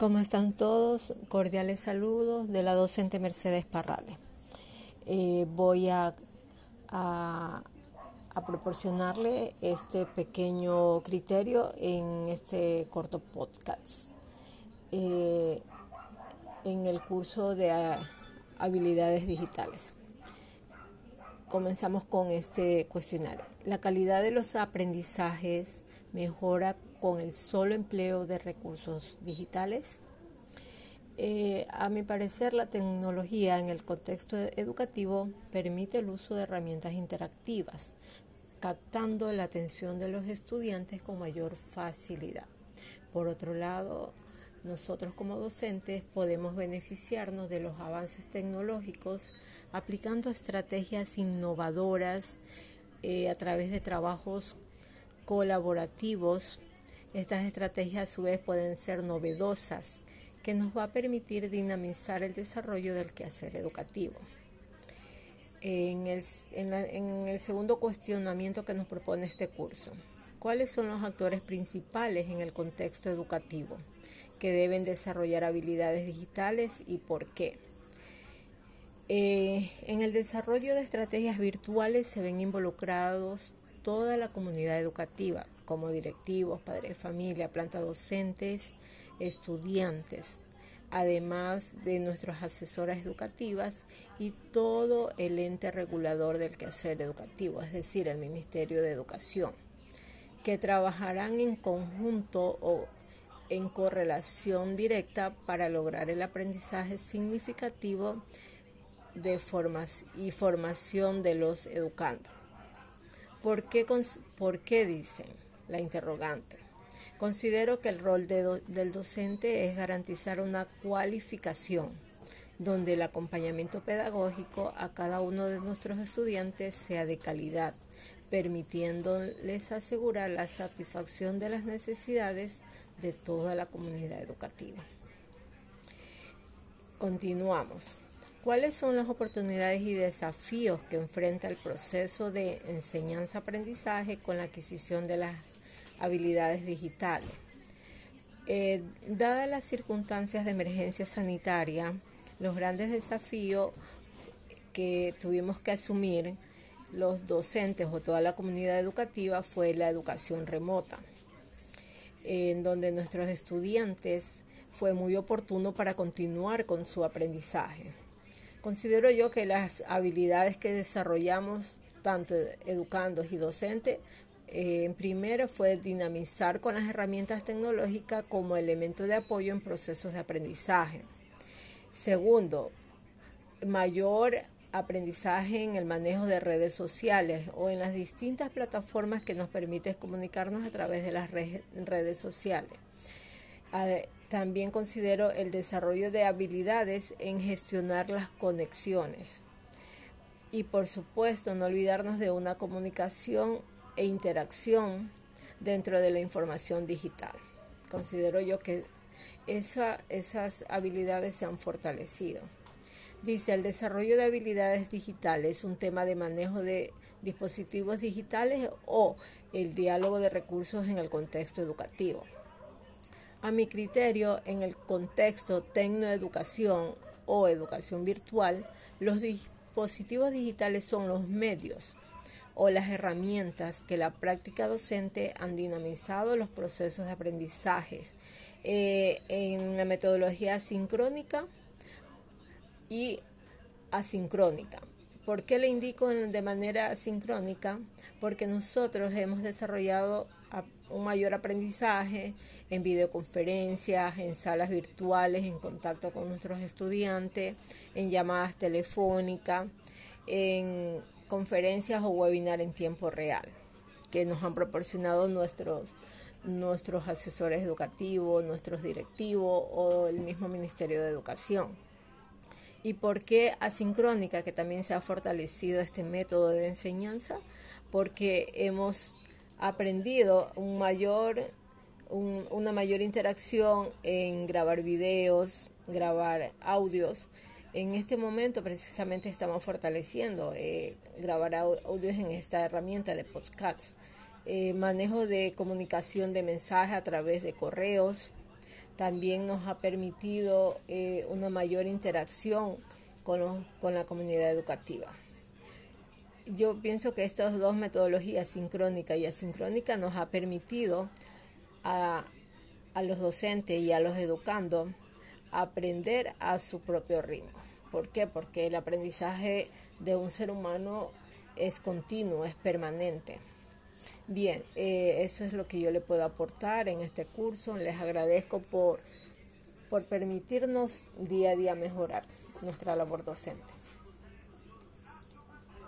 ¿Cómo están todos? Cordiales saludos de la docente Mercedes Parrales. Eh, voy a, proporcionarle este pequeño criterio en este corto podcast. Eh, en el curso de habilidades digitales. Comenzamos con este cuestionario. La calidad de los aprendizajes mejora con el solo empleo de recursos digitales. Eh, a mi parecer, la tecnología en el contexto educativo permite el uso de herramientas interactivas, captando la atención de los estudiantes con mayor facilidad. Por otro lado, nosotros como docentes podemos beneficiarnos de los avances tecnológicos aplicando estrategias innovadoras eh, a través de trabajos colaborativos. Estas estrategias a su vez pueden ser novedosas, que nos va a permitir dinamizar el desarrollo del quehacer educativo. En el, en el segundo cuestionamiento que nos propone este curso, ¿cuáles son los actores principales en el contexto educativo? que deben desarrollar habilidades digitales y por qué. Eh, en el desarrollo de estrategias virtuales se ven involucrados toda la comunidad educativa, como directivos, padres de familia, planta docentes, estudiantes, además de nuestras asesoras educativas y todo el ente regulador del quehacer educativo, es decir, el Ministerio de Educación, que trabajarán en conjunto o en correlación directa para lograr el aprendizaje significativo de formas y formación de los educandos. ¿Por qué, ¿Por qué dicen la interrogante? Considero que el rol del docente es garantizar una cualificación donde el acompañamiento pedagógico a cada uno de nuestros estudiantes sea de calidad, permitiéndoles asegurar la satisfacción de las necesidades de toda la comunidad educativa. Continuamos. ¿Cuáles son las oportunidades y desafíos que enfrenta el proceso de enseñanza-aprendizaje con la adquisición de las habilidades digitales? Eh, dadas las circunstancias de emergencia sanitaria, los grandes desafíos que tuvimos que asumir los docentes o toda la comunidad educativa fue la educación remota en donde nuestros estudiantes fue muy oportuno para continuar con su aprendizaje. Considero yo que las habilidades que desarrollamos, tanto educandos y docentes, eh, primero fue dinamizar con las herramientas tecnológicas como elemento de apoyo en procesos de aprendizaje. Segundo, mayor aprendizaje en el manejo de redes sociales o en las distintas plataformas que nos permiten comunicarnos a través de las redes sociales. También considero el desarrollo de habilidades en gestionar las conexiones. Y por supuesto, no olvidarnos de una comunicación e interacción dentro de la información digital. Considero yo que esas habilidades se han fortalecido. Dice, el desarrollo de habilidades digitales, es un tema de manejo de dispositivos digitales o el diálogo de recursos en el contexto educativo. A mi criterio, en el contexto tecnoeducación o educación virtual, los dispositivos digitales son los medios o las herramientas que la práctica docente han dinamizado los procesos de aprendizaje eh, en la metodología sincrónica y asincrónica. ¿Por qué le indico de manera asincrónica? Porque nosotros hemos desarrollado un mayor aprendizaje en videoconferencias, en salas virtuales, en contacto con nuestros estudiantes, en llamadas telefónicas, en conferencias o webinar en tiempo real, que nos han proporcionado nuestros, nuestros asesores educativos, nuestros directivos o el mismo Ministerio de Educación. ¿Y por qué asincrónica, que también se ha fortalecido este método de enseñanza? Porque hemos aprendido un mayor, una mayor interacción en grabar videos, grabar audios. En este momento precisamente estamos fortaleciendo eh, grabar audios en esta herramienta de podcasts. Eh, manejo de comunicación de mensajes a través de correos, También nos ha permitido eh, una mayor interacción con, con la comunidad educativa. Yo pienso que estas dos metodologías, sincrónica y asincrónica, nos ha permitido a, a los docentes y a los educandos aprender a su propio ritmo. ¿Por qué? Porque el aprendizaje de un ser humano es continuo, es permanente. Bien, eh, eso es lo que yo le puedo aportar en este curso. Les agradezco por, por permitirnos día a día mejorar nuestra labor docente.